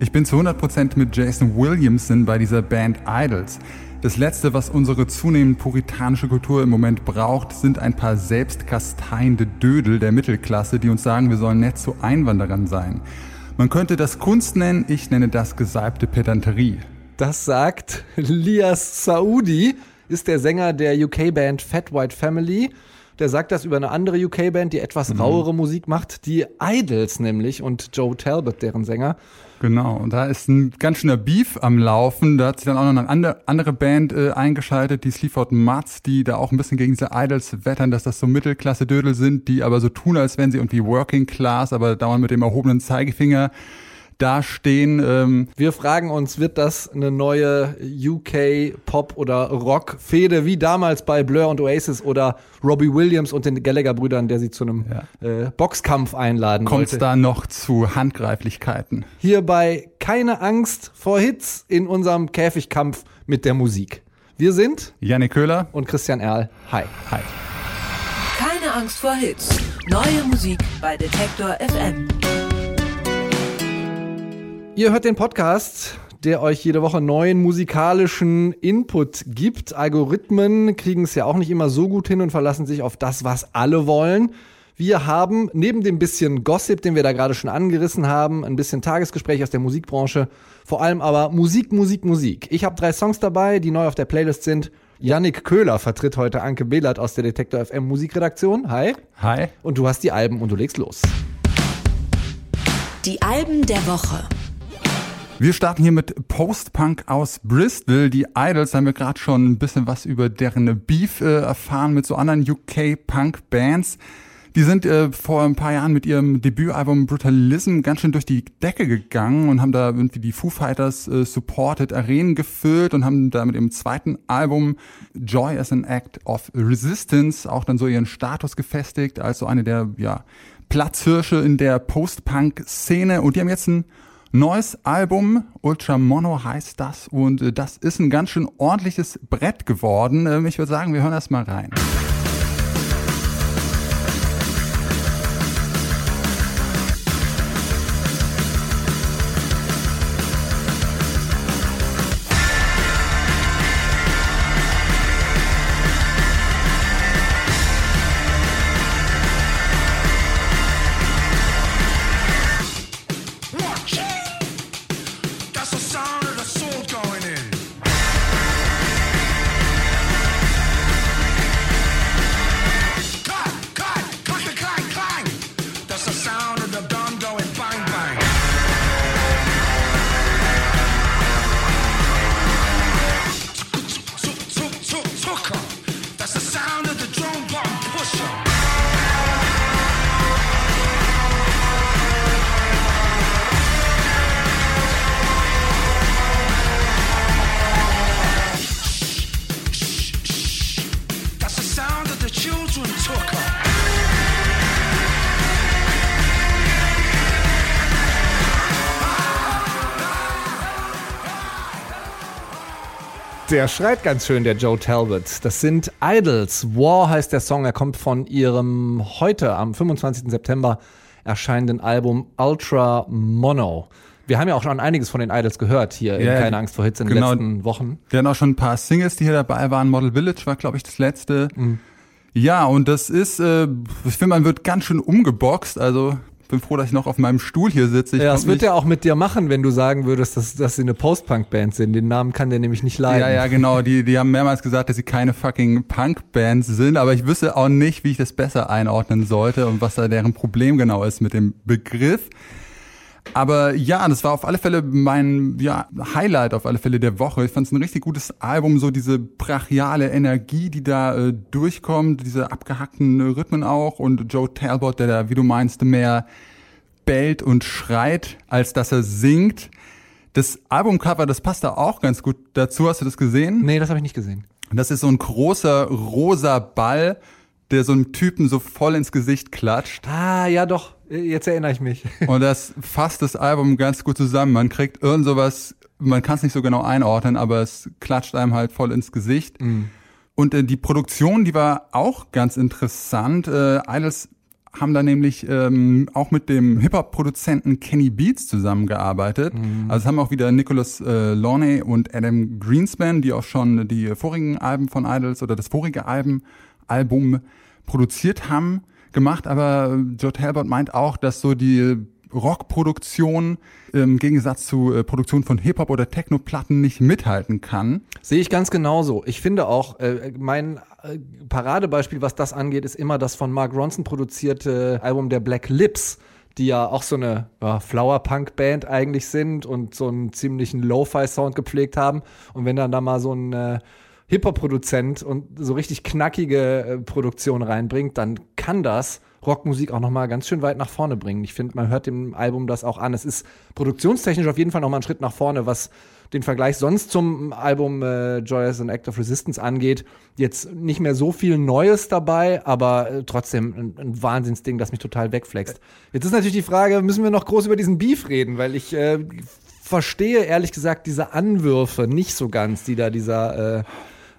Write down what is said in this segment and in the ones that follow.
Ich bin zu 100% mit Jason Williamson bei dieser Band Idols. Das Letzte, was unsere zunehmend puritanische Kultur im Moment braucht, sind ein paar selbstkasteiende Dödel der Mittelklasse, die uns sagen, wir sollen nett zu Einwanderern sein. Man könnte das Kunst nennen, ich nenne das gesalbte Pedanterie. Das sagt Lias Saudi, ist der Sänger der UK-Band Fat White Family. Der sagt das über eine andere UK-Band, die etwas rauere Musik macht, die Idols nämlich und Joe Talbot, deren Sänger. Genau, und da ist ein ganz schöner Beef am Laufen. Da hat sich dann auch noch eine andere, andere Band äh, eingeschaltet, die Sleaford Mutts, die da auch ein bisschen gegen diese Idols wettern, dass das so Mittelklasse-Dödel sind, die aber so tun, als wären sie irgendwie Working Class, aber dauernd mit dem erhobenen Zeigefinger dastehen. Ähm, Wir fragen uns, wird das eine neue UK-Pop- oder Rock-Fehde wie damals bei Blur und Oasis oder Robbie Williams und den Gallagher-Brüdern, der sie zu einem äh, Boxkampf einladen kommt es da noch zu Handgreiflichkeiten? Hier bei Keine Angst vor Hits in unserem Käfigkampf mit der Musik. Wir sind Janik Köhler, und Christian Erl. Hi. hi. Keine Angst vor Hits. Neue Musik bei Detektor FM. Ihr hört den Podcast, der euch jede Woche neuen musikalischen Input gibt. Algorithmen kriegen es ja auch nicht immer so gut hin und verlassen sich auf das, was alle wollen. Wir haben neben dem bisschen Gossip, den wir da gerade schon angerissen haben, ein bisschen Tagesgespräch aus der Musikbranche, vor allem aber Musik, Musik, Musik. Ich habe drei Songs dabei, die neu auf der Playlist sind. Yannick Köhler vertritt heute Anke Behlert aus der Detektor FM Musikredaktion. Hi. Hi. Und du hast die Alben und du legst los. Die Alben der Woche. Wir starten hier mit Post-Punk aus Bristol. Die Idols haben wir gerade schon ein bisschen was über deren Beef äh, erfahren mit so anderen UK-Punk-Bands. Die sind äh, vor ein paar Jahren mit ihrem Debütalbum Brutalism ganz schön durch die Decke gegangen und haben da irgendwie die Foo Fighters äh, supported Arenen gefüllt und haben da mit ihrem zweiten Album Joy as an Act of Resistance auch dann so ihren Status gefestigt als so eine der ja, Platzhirsche in der Post-Punk-Szene und die haben jetzt ein neues Album, Ultra Mono heißt das und äh, das ist ein ganz schön ordentliches Brett geworden. Ähm, ich würde sagen, wir hören erst mal rein. Der schreit ganz schön, der Joe Talbot. Das sind Idols. War heißt der Song. Er kommt von ihrem heute am 25. September erscheinenden Album Ultra Mono. Wir haben ja auch schon einiges von den Idols gehört hier in Ja, Keine Angst vor Hits in den genau. letzten Wochen. Wir hatten auch schon ein paar Singles, die hier dabei waren. Model Village war, glaube ich, das letzte. Mhm. Ja, und das ist, äh, ich finde, man wird ganz schön umgeboxt. Also bin froh, dass ich noch auf meinem Stuhl hier sitze. Ich Ja, das wird er auch mit dir machen, wenn du sagen würdest, dass, dass sie eine Post-Punk-Band sind. Den Namen kann der nämlich nicht leiden. Ja, ja, genau. Die, die haben mehrmals gesagt, dass sie keine fucking Punk-Bands sind, aber ich wüsste auch nicht, wie ich das besser einordnen sollte und was da deren Problem genau ist mit dem Begriff. Aber ja, das war auf alle Fälle mein ja, Highlight auf alle Fälle der Woche. Ich fand es ein richtig gutes Album, so diese brachiale Energie, die da äh, durchkommt, diese abgehackten äh, Rhythmen auch und Joe Talbot, der da, wie du meinst, mehr bellt und schreit, als dass er singt. Das Albumcover, das passt da auch ganz gut dazu. Hast du das gesehen? Nee, das habe ich nicht gesehen. Und das ist so ein großer rosa Ball, der so einem Typen so voll ins Gesicht klatscht. Ah, ja doch. Jetzt erinnere ich mich. Und das fasst das Album ganz gut zusammen. Man kriegt irgend sowas, man kann es nicht so genau einordnen, aber es klatscht einem halt voll ins Gesicht. Und äh, die Produktion, die war auch ganz interessant. Äh, Idols haben da nämlich ähm, auch mit dem Hip-Hop-Produzenten Kenny Beats zusammengearbeitet. Also es haben auch wieder Nicholas äh, Launay und Adam Greenspan, die auch schon die vorigen Alben von Idols oder das vorige Alben, Album produziert haben, gemacht. Aber Joe Talbot meint auch, dass so die Rockproduktion im Gegensatz zu äh, Produktion von Hip-Hop oder Techno-Platten nicht mithalten kann. Sehe ich ganz genauso. Ich finde auch, äh, mein äh, Paradebeispiel, was das angeht, ist immer das von Mark Ronson produzierte Album der Black Lips, die ja auch so eine ja, Flower-Punk-Band eigentlich sind und so einen ziemlichen Lo-Fi-Sound gepflegt haben. Und wenn dann da mal so ein äh, Hip-Hop-Produzent und so richtig knackige äh, Produktion reinbringt, dann kann das Rockmusik auch noch mal ganz schön weit nach vorne bringen. Ich finde, man hört dem Album das auch an. Es ist produktionstechnisch auf jeden Fall noch mal ein Schritt nach vorne, was den Vergleich sonst zum Album äh, Joy as an Act of Resistance angeht. Jetzt nicht mehr so viel Neues dabei, aber äh, trotzdem ein, ein Wahnsinnsding, das mich total wegflext. Jetzt ist natürlich die Frage, müssen wir noch groß über diesen Beef reden, weil ich äh, verstehe ehrlich gesagt diese Anwürfe nicht so ganz, die da dieser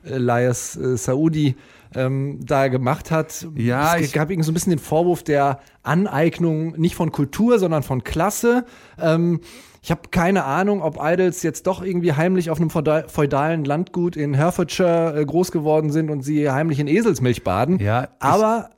Elias äh, Saudi ähm, da gemacht hat. Ja, es ich- gab irgendwie so ein bisschen den Vorwurf der Aneignung nicht von Kultur, sondern von Klasse. Ähm, ich habe keine Ahnung, ob Idols jetzt doch irgendwie heimlich auf einem feudal- feudalen Landgut in Herefordshire äh, groß geworden sind und sie heimlich in Eselsmilch baden. Ja, aber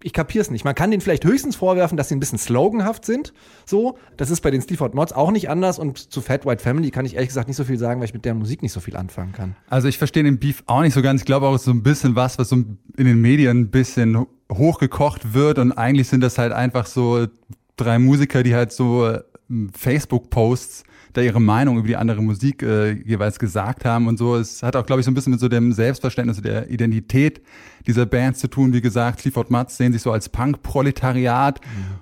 ich, ich kapier's nicht. Man kann denen vielleicht höchstens vorwerfen, dass sie ein bisschen sloganhaft sind. So, das ist bei den Sleaford Mods auch nicht anders. Und zu Fat White Family kann ich ehrlich gesagt nicht so viel sagen, weil ich mit deren Musik nicht so viel anfangen kann. Also ich verstehe den Beef auch nicht so ganz. Ich glaube auch, es so ein bisschen was, was so in den Medien ein bisschen hochgekocht wird und eigentlich sind das halt einfach so drei Musiker, die halt so äh, Facebook-Posts da ihre Meinung über die andere Musik äh, jeweils gesagt haben und so. Es hat auch, glaube ich, so ein bisschen mit so dem Selbstverständnis der Identität dieser Bands zu tun. Wie gesagt, Clifford Matz sehen sich so als Punk-Proletariat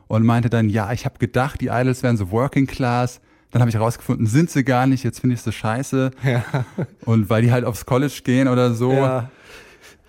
und meinte dann, ja, ich habe gedacht, die Idols wären so Working Class. Dann habe ich herausgefunden, sind sie gar nicht, jetzt finde ich sie scheiße. Und weil die halt aufs College gehen oder so. Ja.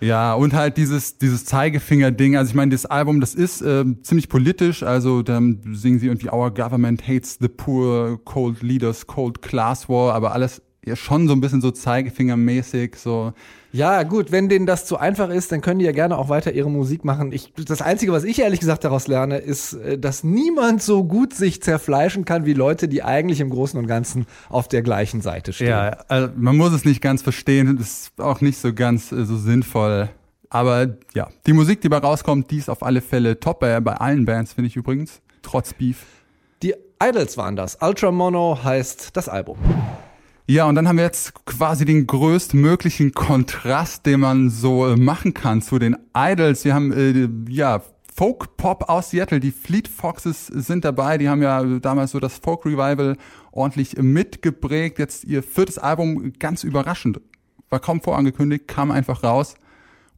Ja, und halt dieses, dieses Zeigefinger-Ding. Also ich meine, das Album, das ist ähm, ziemlich politisch. Also dann singen sie irgendwie Our Government hates the poor, cold leaders, cold class war, aber alles ja schon so ein bisschen so Zeigefingermäßig, so. Ja, gut, wenn denen das zu einfach ist, dann können die ja gerne auch weiter ihre Musik machen. Ich, das Einzige, was ich ehrlich gesagt daraus lerne, ist, äh, dass niemand so gut sich zerfleischen kann wie Leute, die eigentlich im Großen und Ganzen auf der gleichen Seite stehen. Ja, also man muss es nicht ganz verstehen, das ist auch nicht so ganz äh, so sinnvoll. Aber ja, die Musik, die bei rauskommt, die ist auf alle Fälle top, bei, bei allen Bands, finde ich übrigens, trotz Beef. Die Idols waren das. Ultra Mono heißt das Album. Ja, und dann haben wir jetzt quasi den größtmöglichen Kontrast, den man so äh, machen kann zu den Idols. Wir haben äh, ja Folk-Pop aus Seattle, die Fleet Foxes sind dabei, die haben ja damals so das Folk-Revival ordentlich mitgeprägt. Jetzt ihr viertes Album, ganz überraschend, war kaum vorangekündigt, kam einfach raus.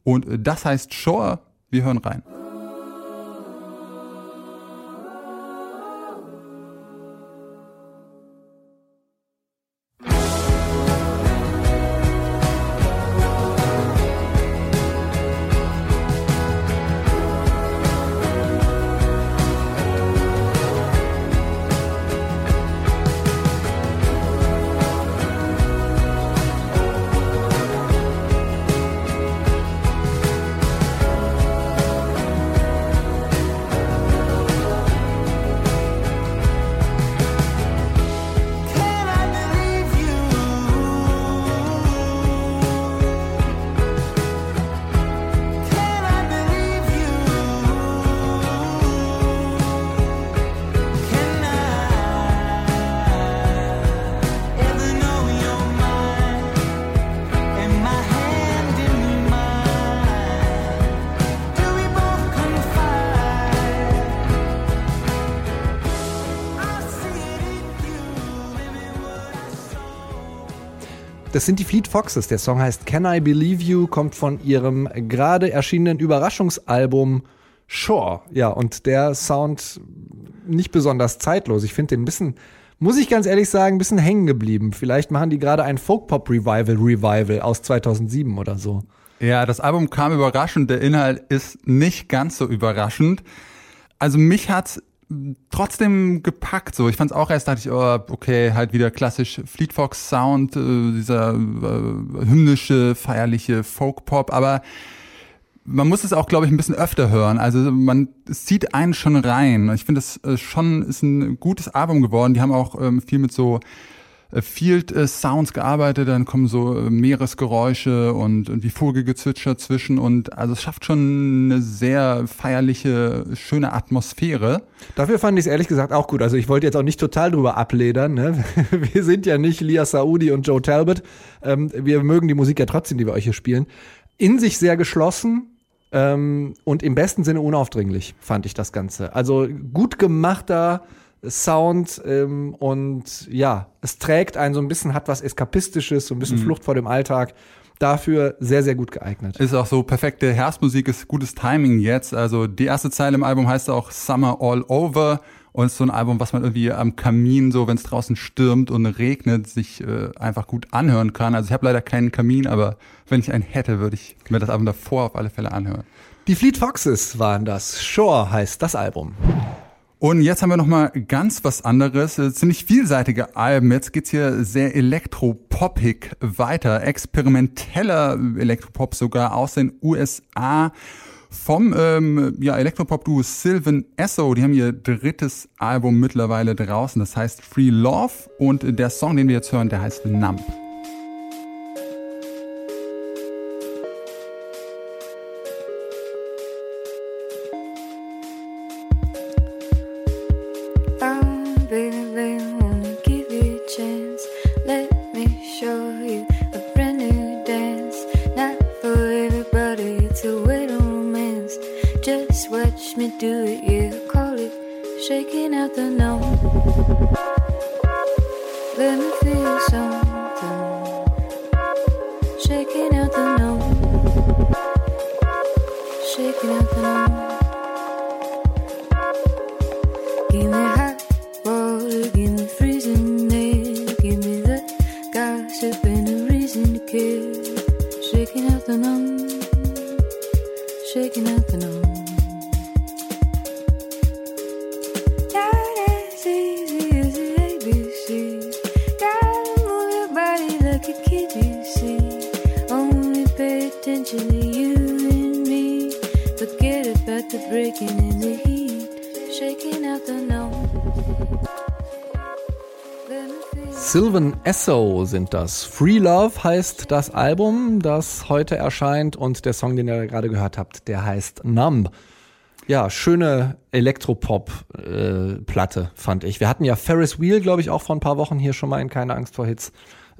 Und äh, das heißt Shore, wir hören rein. Das sind die Fleet Foxes. Der Song heißt Can I Believe You, kommt von ihrem gerade erschienenen Überraschungsalbum Shore. Ja, und der Sound nicht besonders zeitlos. Ich finde den ein bisschen, muss ich ganz ehrlich sagen, ein bisschen hängen geblieben. Vielleicht machen die gerade ein Folk-Pop-Revival Revival aus 2007 oder so. Ja, das Album kam überraschend, der Inhalt ist nicht ganz so überraschend. Also mich hat's trotzdem gepackt so. Ich fand's auch erst, dachte ich, oh, okay, halt wieder klassisch Fleet Fox Sound, äh, dieser äh, hymnische, feierliche Folk-Pop, aber man muss es auch, glaube ich, ein bisschen öfter hören. Also man es zieht einen schon rein. Ich finde, das äh, schon ist ein gutes Album geworden. Die haben auch ähm, viel mit so Field äh, Sounds gearbeitet, dann kommen so äh, Meeresgeräusche und, und wie Vogelgezwitscher zwischen und also es schafft schon eine sehr feierliche, schöne Atmosphäre. Dafür fand ich es ehrlich gesagt auch gut. Also ich wollte jetzt auch nicht total drüber abledern. Ne? Wir sind ja nicht Lia Saudi und Joe Talbot. Ähm, wir mögen die Musik ja trotzdem, die wir euch hier spielen. In sich sehr geschlossen ähm, und im besten Sinne unaufdringlich, fand ich das Ganze. Also gut gemachter Sound ähm, und ja, es trägt einen so ein bisschen, hat was Eskapistisches, so ein bisschen Flucht vor dem Alltag. Dafür sehr, sehr gut geeignet. Ist auch so perfekte Herbstmusik, ist gutes Timing jetzt. Also die erste Zeile im Album heißt auch Summer All Over und ist so ein Album, was man irgendwie am Kamin, so wenn es draußen stürmt und regnet, sich äh, einfach gut anhören kann. Also ich habe leider keinen Kamin, aber wenn ich einen hätte, würde ich mir das Album davor auf alle Fälle anhören. Die Fleet Foxes waren das. Shore heißt das Album. Und jetzt haben wir noch mal ganz was anderes, äh, ziemlich vielseitige Alben. Jetzt geht's hier sehr elektropoppig weiter, experimenteller Elektropop sogar aus den USA vom ähm, ja, Elektropop-Duo Sylvan Esso. Die haben ihr drittes Album mittlerweile draußen, das heißt Free Love und der Song, den wir jetzt hören, der heißt Numb. Esso sind das. Free Love heißt das Album, das heute erscheint und der Song, den ihr gerade gehört habt, der heißt Numb. Ja, schöne Elektropop-Platte, fand ich. Wir hatten ja Ferris Wheel, glaube ich, auch vor ein paar Wochen hier schon mal in Keine Angst vor Hits.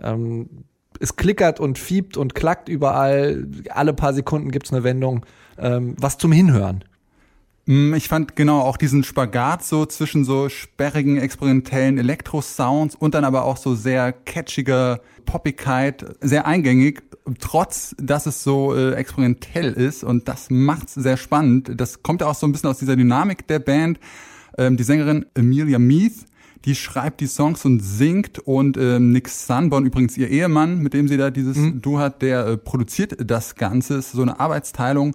Ähm, es klickert und fiebt und klackt überall. Alle paar Sekunden gibt's eine Wendung. Ähm, was zum Hinhören. Mm, Ich fand genau auch diesen Spagat so zwischen so sperrigen, experimentellen Elektro-Sounds und dann aber auch so sehr catchiger Poppigkeit, sehr eingängig, trotz dass es so äh, experimentell ist und das macht's sehr spannend. Das kommt ja auch so ein bisschen aus dieser Dynamik der Band. Ähm, die Sängerin Amelia Meath, die schreibt die Songs und singt und ähm, Nick Sunborn, übrigens ihr Ehemann, mit dem sie da dieses Duo hat, der äh, produziert das Ganze, ist so eine Arbeitsteilung.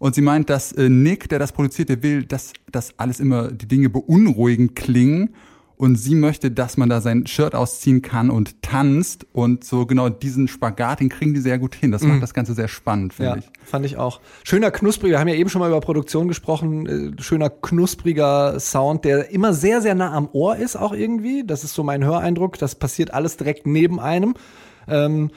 Und sie meint, dass äh, Nick, der das produziert, der will, dass das alles immer die Dinge beunruhigend klingen. Und sie möchte, dass man da sein Shirt ausziehen kann und tanzt. Und so genau diesen Spagat, den kriegen die sehr gut hin. Das macht das Ganze sehr spannend, finde Ja, ich. fand ich auch. Schöner knuspriger, wir haben ja eben schon mal über Produktion gesprochen, äh, schöner knuspriger Sound, der immer sehr, sehr nah am Ohr ist auch irgendwie. Das ist so mein Höreindruck. Das passiert alles direkt neben einem. Ähm,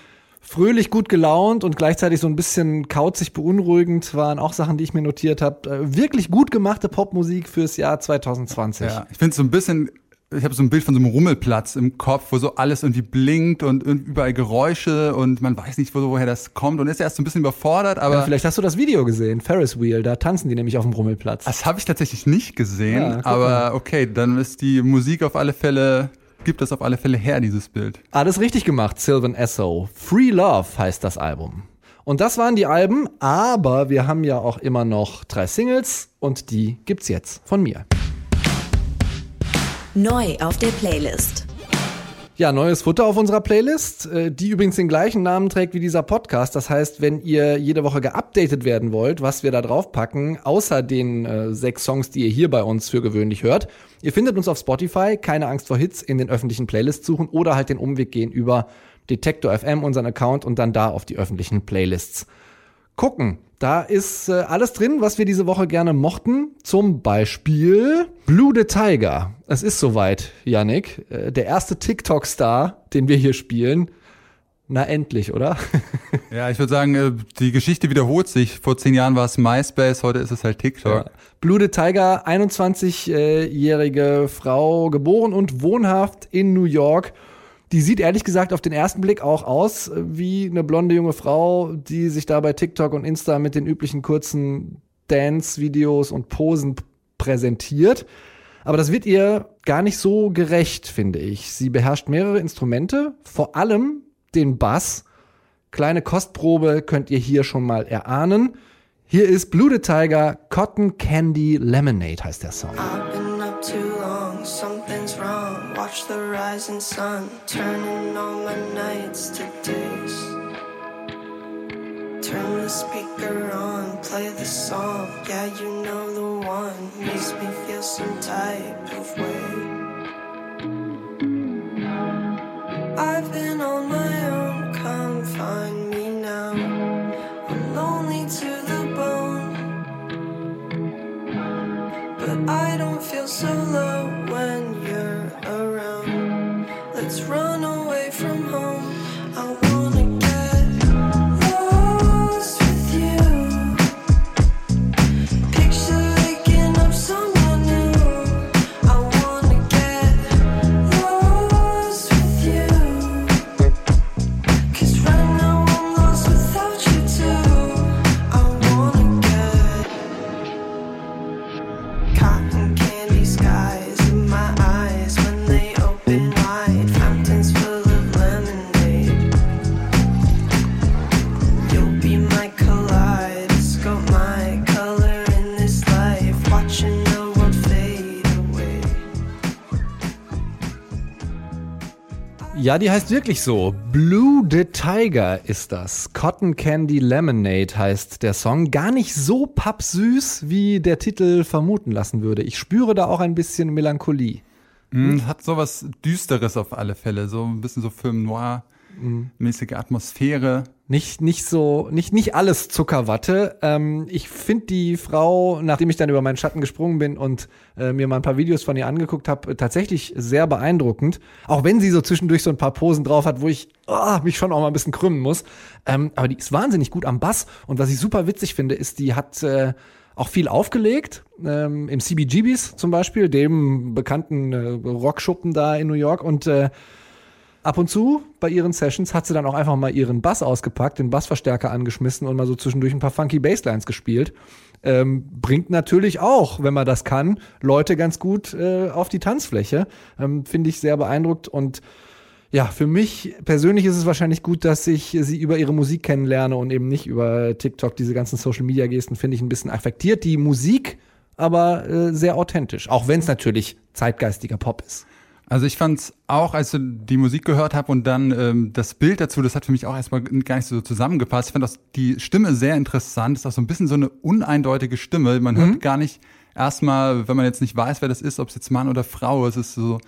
fröhlich gut gelaunt und gleichzeitig so ein bisschen kauzig beunruhigend waren auch Sachen, die ich mir notiert habe. Äh, wirklich gut gemachte Popmusik fürs Jahr 2020. Ja, ich finde so ein bisschen, ich habe so ein Bild von so einem Rummelplatz im Kopf, wo so alles irgendwie blinkt und überall Geräusche und man weiß nicht, wo, woher das kommt und ist erst so ein bisschen überfordert, aber Ja, vielleicht hast du das Video gesehen, Ferris Wheel, da tanzen die nämlich auf dem Rummelplatz. das habe ich tatsächlich nicht gesehen. Ja, aber okay, dann ist die Musik auf alle Fälle, gibt das auf alle Fälle her, dieses Bild. Alles richtig gemacht, Sylvan Esso. Free Love heißt das Album. Und das waren die Alben, aber wir haben ja auch immer noch drei Singles und die gibt's jetzt von mir. Neu auf der Playlist. Ja, neues Futter auf unserer Playlist, äh, die übrigens den gleichen Namen trägt wie dieser Podcast. Das heißt, wenn ihr jede Woche geupdatet werden wollt, was wir da drauf packen, außer den äh, sechs Songs, die ihr hier bei uns für gewöhnlich hört, ihr findet uns auf Spotify, keine Angst vor Hits, in den öffentlichen Playlists suchen oder halt den Umweg gehen über Detektor FM, unseren Account und dann da auf die öffentlichen Playlists gucken. Da ist äh, alles drin, was wir diese Woche gerne mochten. Zum Beispiel Blue the Tiger. Es ist soweit, Yannick. Äh, der erste TikTok-Star, den wir hier spielen. Na endlich, oder? Ja, ich würde sagen, äh, die Geschichte wiederholt sich. Vor zehn Jahren war es MySpace, heute ist es halt TikTok. Blue the Tiger, 21-jährige Frau, geboren und wohnhaft in New York. Die sieht ehrlich gesagt auf den ersten Blick auch aus äh, wie eine blonde junge Frau, die sich da bei TikTok und Insta mit den üblichen kurzen Dance-Videos und Posen präsentiert. Aber das wird ihr gar nicht so gerecht, finde ich. Sie beherrscht mehrere Instrumente, vor allem den Bass. Kleine Kostprobe könnt ihr hier schon mal erahnen. Hier ist Blue the Tiger, Cotton Candy Lemonade heißt der Song. Something's wrong. Watch the rising sun, turning all my nights to days. Turn the speaker on, play the song. Yeah, you know the one. Makes me feel some type of way. I've been on my own, come find me now. I'm lonely to the bone. But I don't feel so low Ja, die heißt wirklich so. Blue the Tiger ist das. Cotton Candy Lemonade heißt der Song. Gar nicht so pappsüß, wie der Titel vermuten lassen würde. Ich spüre da auch ein bisschen Melancholie. Mhm, Hat sowas Düsteres auf alle Fälle, so ein bisschen so Film Noir-mäßige Atmosphäre. Nicht, nicht so, nicht, nicht alles Zuckerwatte. Ähm, ich finde die Frau, nachdem ich dann über meinen Schatten gesprungen bin und äh, mir mal ein paar Videos von ihr angeguckt habe, tatsächlich sehr beeindruckend. Auch wenn sie so zwischendurch so ein paar Posen drauf hat, wo ich ah, mich schon auch mal ein bisschen krümmen muss. Ähm, aber die ist wahnsinnig gut am Bass. Und was ich super witzig finde, ist, die hat äh, auch viel aufgelegt. Ähm, Im CBGBs zum Beispiel, dem bekannten äh, Rockschuppen da in New York. Und äh, Ab und zu bei ihren Sessions hat sie dann auch einfach mal ihren Bass ausgepackt, den Bassverstärker angeschmissen und mal so zwischendurch ein paar funky Basslines gespielt. Ähm, bringt natürlich auch, wenn man das kann, Leute ganz gut äh, auf die Tanzfläche. Ähm, Finde ich sehr beeindruckt und ja, für mich persönlich ist es wahrscheinlich gut, dass ich sie über ihre Musik kennenlerne und eben nicht über TikTok. Diese ganzen Social Media Gesten finde ich ein bisschen affektiert. Die Musik aber äh, sehr authentisch, auch wenn es natürlich zeitgeistiger Pop ist. Also ich fand's auch, als ich die Musik gehört habe und dann ähm, das Bild dazu, das hat für mich auch erstmal gar nicht so zusammengepasst. Ich fand auch die Stimme sehr interessant. Ist auch so ein bisschen so eine uneindeutige Stimme. Man hört gar nicht erstmal, wenn man jetzt nicht weiß, wer das ist, ob es jetzt Mann oder Frau ist, es ist so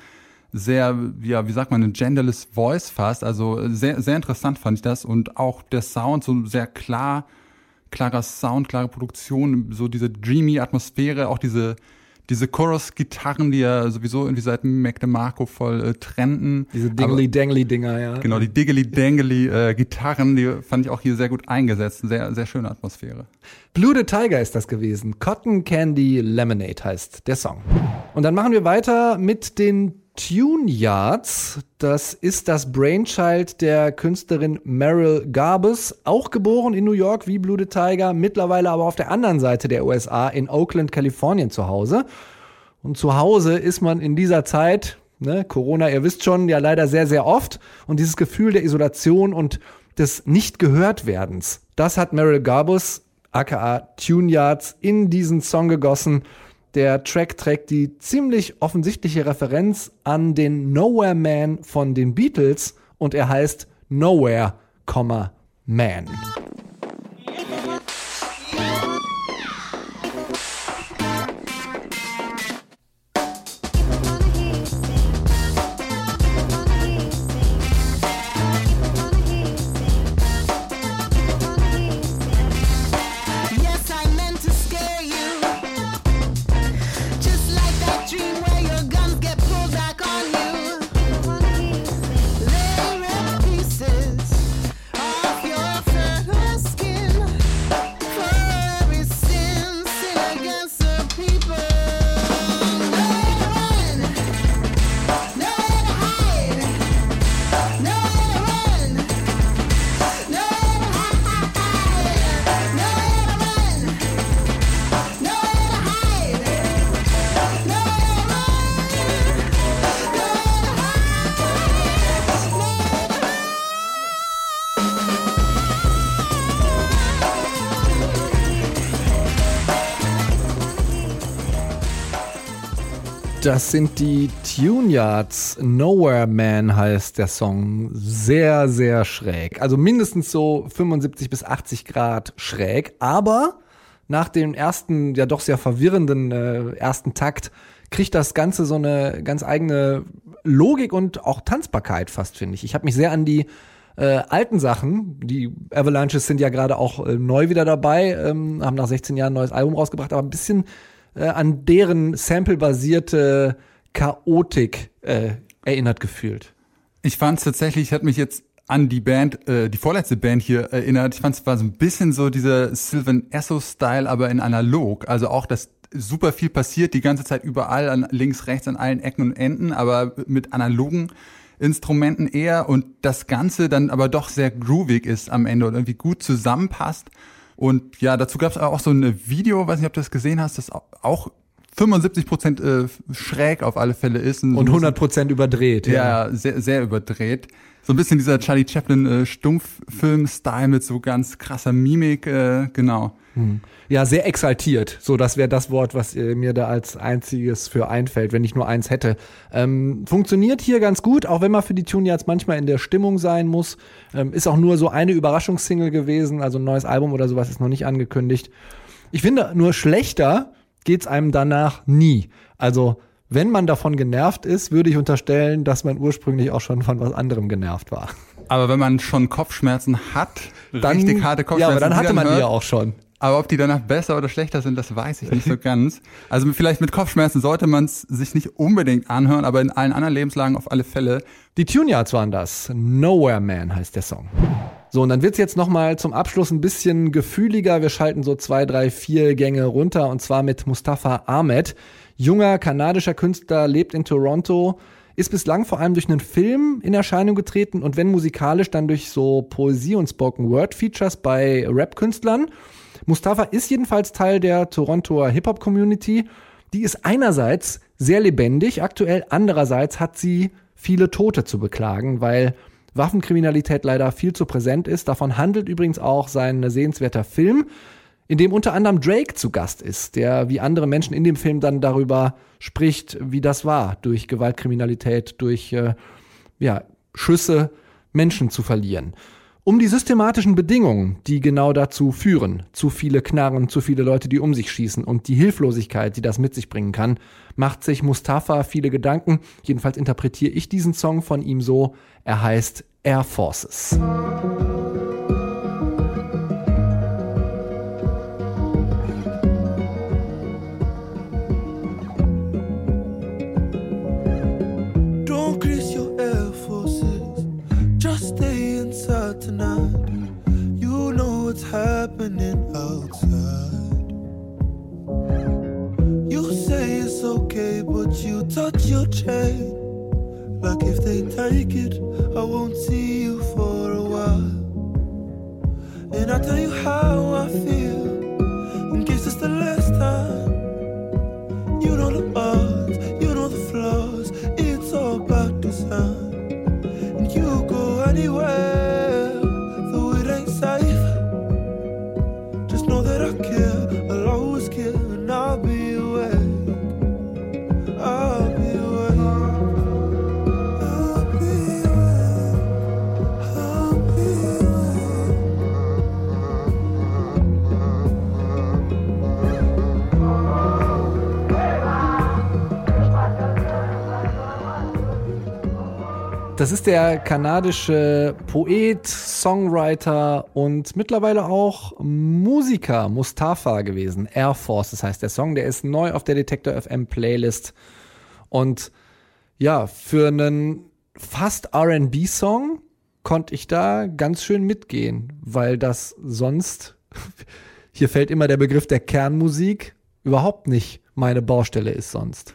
sehr, ja, wie sagt man, ein genderless Voice fast. Also sehr, sehr interessant fand ich das und auch der Sound so sehr klar, klarer Sound, klare Produktion, so diese dreamy Atmosphäre, auch diese diese Chorus-Gitarren, die ja sowieso irgendwie seit Mac DeMarco voll äh, trennten. Diese Dingly-Dangly-Dinger, ja. Genau, die Diggly-Dangly-Gitarren, die fand ich auch hier sehr gut eingesetzt. Sehr, sehr schöne Atmosphäre. Blue the Tiger ist das gewesen. Cotton Candy Lemonade heißt der Song. Und dann machen wir weiter mit den Tune Yards. Das ist das Brainchild der Künstlerin Meryl Garbus, auch geboren in New York wie Blue the Tiger, mittlerweile aber auf der anderen Seite der USA in Oakland, Kalifornien zu Hause. Und zu Hause ist man in dieser Zeit, ne, Corona, ihr wisst schon, ja leider sehr, sehr oft. Und dieses Gefühl der Isolation und des Nicht-Gehört-Werdens, das hat Meryl Garbus, aka Tune Yards, in diesen Song gegossen. Der Track trägt die ziemlich offensichtliche Referenz an den Nowhere Man von den Beatles und er heißt Nowhere, Man. Das sind die Tune Yards. Nowhere Man heißt der Song. Sehr, sehr schräg. Also mindestens so 75 bis 80 Grad schräg. Aber nach dem ersten, ja doch sehr verwirrenden äh, ersten Takt kriegt das Ganze so eine ganz eigene Logik und auch Tanzbarkeit fast, finde ich. Ich habe mich sehr an die äh, alten Sachen, die Avalanches sind ja gerade auch äh, neu wieder dabei, ähm, haben nach 16 Jahren ein neues Album rausgebracht, aber ein bisschen äh, an deren samplebasierte Chaotik äh, erinnert gefühlt. Ich fand es tatsächlich, ich hat mich jetzt an die Band, äh, die vorletzte Band hier erinnert. Ich fand es war so ein bisschen so dieser Sylvan Esso-Style, aber in analog. Also auch, dass super viel passiert, die ganze Zeit überall, an links, rechts, an allen Ecken und Enden, aber mit analogen Instrumenten eher und das Ganze dann aber doch sehr groovig ist am Ende und irgendwie gut zusammenpasst. Und ja, dazu gab es auch so ein Video, weiß nicht, ob du das gesehen hast, das auch 75 Prozent äh, schräg auf alle Fälle ist. Und 100 Prozent überdreht. Ja, sehr, sehr überdreht. So ein bisschen dieser Charlie Chaplin äh, Stummfilm-Style mit so ganz krasser Mimik, äh, genau. Ja, sehr exaltiert. So, das wäre das Wort, was äh, mir da als einziges für einfällt, wenn ich nur eins hätte. Ähm, funktioniert hier ganz gut, auch wenn man für die Tune jetzt manchmal in der Stimmung sein muss. Ähm, ist auch nur so eine Überraschungssingle gewesen, also ein neues Album oder sowas ist noch nicht angekündigt. Ich finde, nur schlechter geht's einem danach nie. Also, wenn man davon genervt ist, würde ich unterstellen, dass man ursprünglich auch schon von was anderem genervt war. Aber wenn man schon Kopfschmerzen hat, richtig harte Ja, Kopfschmerzen, aber dann hatte man die ja auch schon. Aber ob die danach besser oder schlechter sind, das weiß ich nicht so ganz. Also vielleicht mit Kopfschmerzen sollte man es sich nicht unbedingt anhören, aber in allen anderen Lebenslagen auf alle Fälle. Die Tune Yards waren das. Nowhere Man heißt der Song. So, und dann wird's jetzt nochmal zum Abschluss ein bisschen gefühliger. Wir schalten so zwei, drei, vier Gänge runter und zwar mit Mustafa Ahmed. Junger kanadischer Künstler, lebt in Toronto, ist bislang vor allem durch einen Film in Erscheinung getreten und wenn musikalisch, dann durch so Poesie- und Spoken-Word-Features bei Rap-Künstlern. Mustafa ist jedenfalls Teil der Torontoer Hip-Hop-Community. Die ist einerseits sehr lebendig, aktuell andererseits hat sie viele Tote zu beklagen, weil Waffenkriminalität leider viel zu präsent ist. Davon handelt übrigens auch sein sehenswerter Film, in dem unter anderem Drake zu Gast ist, der wie andere Menschen in dem Film dann darüber spricht, wie das war, durch Gewaltkriminalität, durch äh, ja, Schüsse Menschen zu verlieren. Um die systematischen Bedingungen, die genau dazu führen, zu viele Knarren, zu viele Leute, die um sich schießen und die Hilflosigkeit, die das mit sich bringen kann, macht sich Mustafa viele Gedanken. Jedenfalls interpretiere ich diesen Song von ihm so. Er heißt Air Forces. Happening outside. You say it's okay, but you touch your chain. Like if they take it, I won't see you for ist der kanadische Poet, Songwriter und mittlerweile auch Musiker Mustafa gewesen. Air Force, das heißt der Song, der ist neu auf der Detector FM Playlist. Und ja, für einen fast RB-Song konnte ich da ganz schön mitgehen, weil das sonst, hier fällt immer der Begriff der Kernmusik, überhaupt nicht meine Baustelle ist sonst.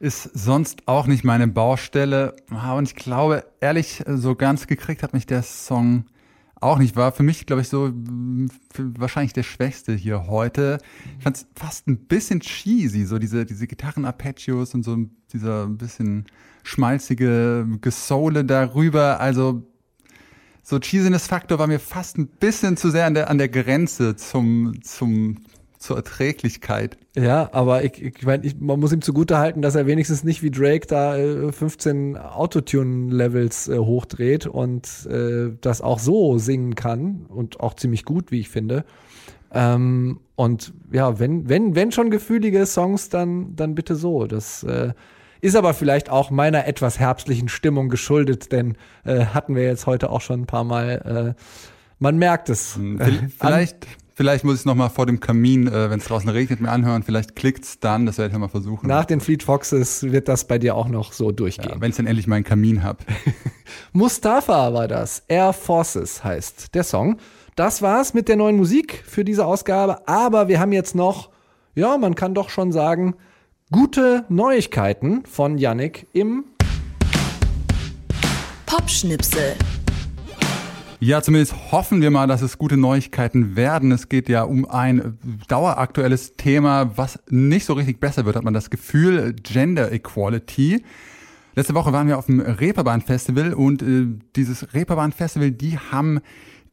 Ist sonst auch nicht meine Baustelle. Ah, Und ich glaube, ehrlich, so ganz gekriegt hat mich der Song auch nicht. War für mich, glaube ich, so mm, wahrscheinlich der schwächste hier heute. Ich fand es fast ein bisschen cheesy, so diese, diese Gitarren-Arpeggios und so dieser ein bisschen schmalzige Gesoule darüber. Also so Cheesiness-Faktor war mir fast ein bisschen zu sehr an der, an der Grenze zum, zum zur Erträglichkeit. Ja, aber ich, ich meine, man muss ihm zugute halten, dass er wenigstens nicht wie Drake da äh, 15 Autotune-Levels äh, hochdreht und äh, das auch so singen kann und auch ziemlich gut, wie ich finde. Ähm, und ja, wenn, wenn, wenn schon gefühlige Songs, dann, dann bitte so. Das äh, ist aber vielleicht auch meiner etwas herbstlichen Stimmung geschuldet, denn äh, hatten wir jetzt heute auch schon ein paar Mal. Äh, man merkt es. Hm, Äh, Vil- Vielleicht, muss ich es nochmal vor dem Kamin, äh, wenn es draußen regnet, mir anhören. Vielleicht klickt's dann, das werde ich mal versuchen. Nach den Fleet Foxes wird das bei dir auch noch so durchgehen. ja, wenn ich dann endlich meinen Kamin hab. Mustafa war das. Air Forces heißt der Song. Das war's mit der neuen Musik für diese Ausgabe. Aber wir haben jetzt noch, ja, man kann doch schon sagen, gute Neuigkeiten von Yannick im Popschnipsel. Ja, zumindest hoffen wir mal, dass es gute Neuigkeiten werden. Es geht ja um ein daueraktuelles Thema, was nicht so richtig besser wird, hat man das Gefühl. Gender Equality. Letzte Woche waren wir auf dem Reeperbahn Festival und äh, dieses Reeperbahn Festival, die haben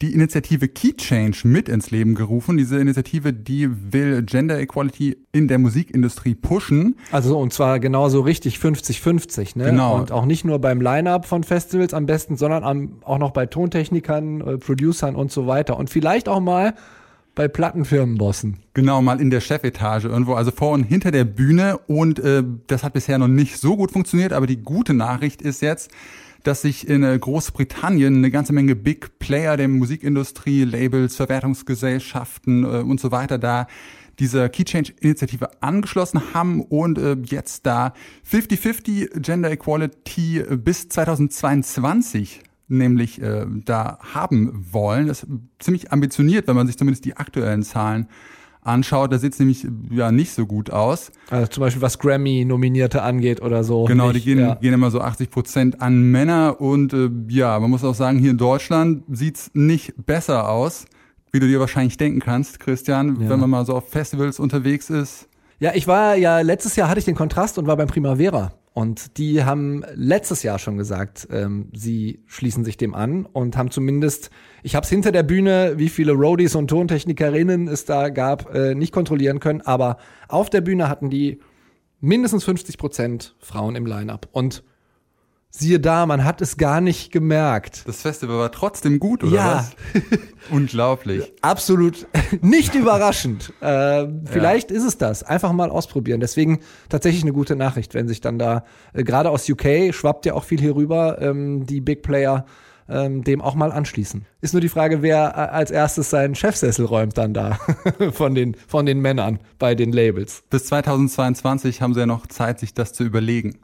die Initiative Key Change mit ins Leben gerufen. Diese Initiative, die will Gender Equality in der Musikindustrie pushen. Also und zwar genauso richtig 50-50, ne? Genau. Und auch nicht nur beim Line-Up von Festivals am besten, sondern am, auch noch bei Tontechnikern, äh, Producern und so weiter. Und vielleicht auch mal bei Plattenfirmenbossen. Genau, mal in der Chefetage irgendwo, also vor und hinter der Bühne. Und äh, das hat bisher noch nicht so gut funktioniert, aber die gute Nachricht ist jetzt, dass sich in äh, Großbritannien eine ganze Menge Big Player der Musikindustrie, Labels, Verwertungsgesellschaften äh, und so weiter da dieser Key Change Initiative angeschlossen haben und äh, jetzt da 50-50 Gender Equality bis 2022 nämlich äh, da haben wollen. Das ist ziemlich ambitioniert, wenn man sich zumindest die aktuellen Zahlen anschaut. Da sieht es nämlich ja nicht so gut aus. Also zum Beispiel was Grammy-Nominierte angeht oder so. Genau, Nicht, die gehen, ja. gehen immer so 80 Prozent an Männer und äh, ja, man muss auch sagen, hier in Deutschland sieht's nicht besser aus, wie du dir wahrscheinlich denken kannst, Christian, Ja. wenn man mal so auf Festivals unterwegs ist. Ja, ich war ja, letztes Jahr hatte ich den Kontrast und war beim Primavera. Und die haben letztes Jahr schon gesagt, ähm, sie schließen sich dem an und haben zumindest, ich habe es hinter der Bühne, wie viele Roadies und Tontechnikerinnen es da gab, äh, nicht kontrollieren können. Aber auf der Bühne hatten die mindestens 50 Prozent Frauen im Line-up. Und siehe da, man hat es gar nicht gemerkt. Das Festival war trotzdem gut, oder Ja. was? Unglaublich. Absolut nicht überraschend. Äh, vielleicht ist es das. Einfach mal ausprobieren. Deswegen tatsächlich eine gute Nachricht, wenn sich dann da, äh, gerade aus UK, schwappt ja auch viel hier rüber, ähm, die Big Player ähm, dem auch mal anschließen. Ist nur die Frage, wer äh, als erstes seinen Chefsessel räumt dann da von den, von den Männern bei den Labels. Bis 2022 haben sie ja noch Zeit, sich das zu überlegen.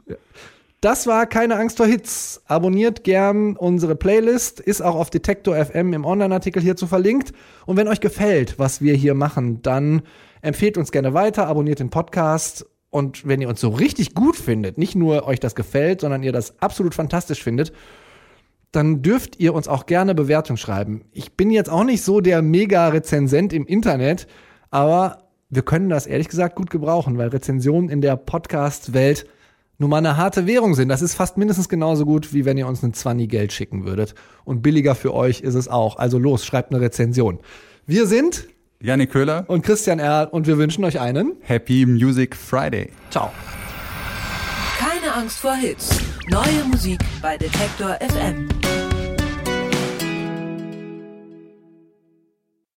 Das war keine Angst vor Hits. Abonniert gern unsere Playlist, ist auch auf Detektor FM im Online-Artikel hierzu verlinkt. Und wenn euch gefällt, was wir hier machen, dann empfehlt uns gerne weiter, abonniert den Podcast. Und wenn ihr uns so richtig gut findet, nicht nur euch das gefällt, sondern ihr das absolut fantastisch findet, dann dürft ihr uns auch gerne Bewertung schreiben. Ich bin jetzt auch nicht so der Mega-Rezensent im Internet, aber wir können das ehrlich gesagt gut gebrauchen, weil Rezensionen in der Podcast-Welt nun mal eine harte Währung sind. Das ist fast mindestens genauso gut, wie wenn ihr uns ein 20 Geld schicken würdet. Und billiger für euch ist es auch. Also los, schreibt eine Rezension. Wir sind Janik Köhler, und Christian Erl und wir wünschen euch einen. Happy Music Friday. Ciao. Keine Angst vor Hits. Neue Musik bei Detektor FM.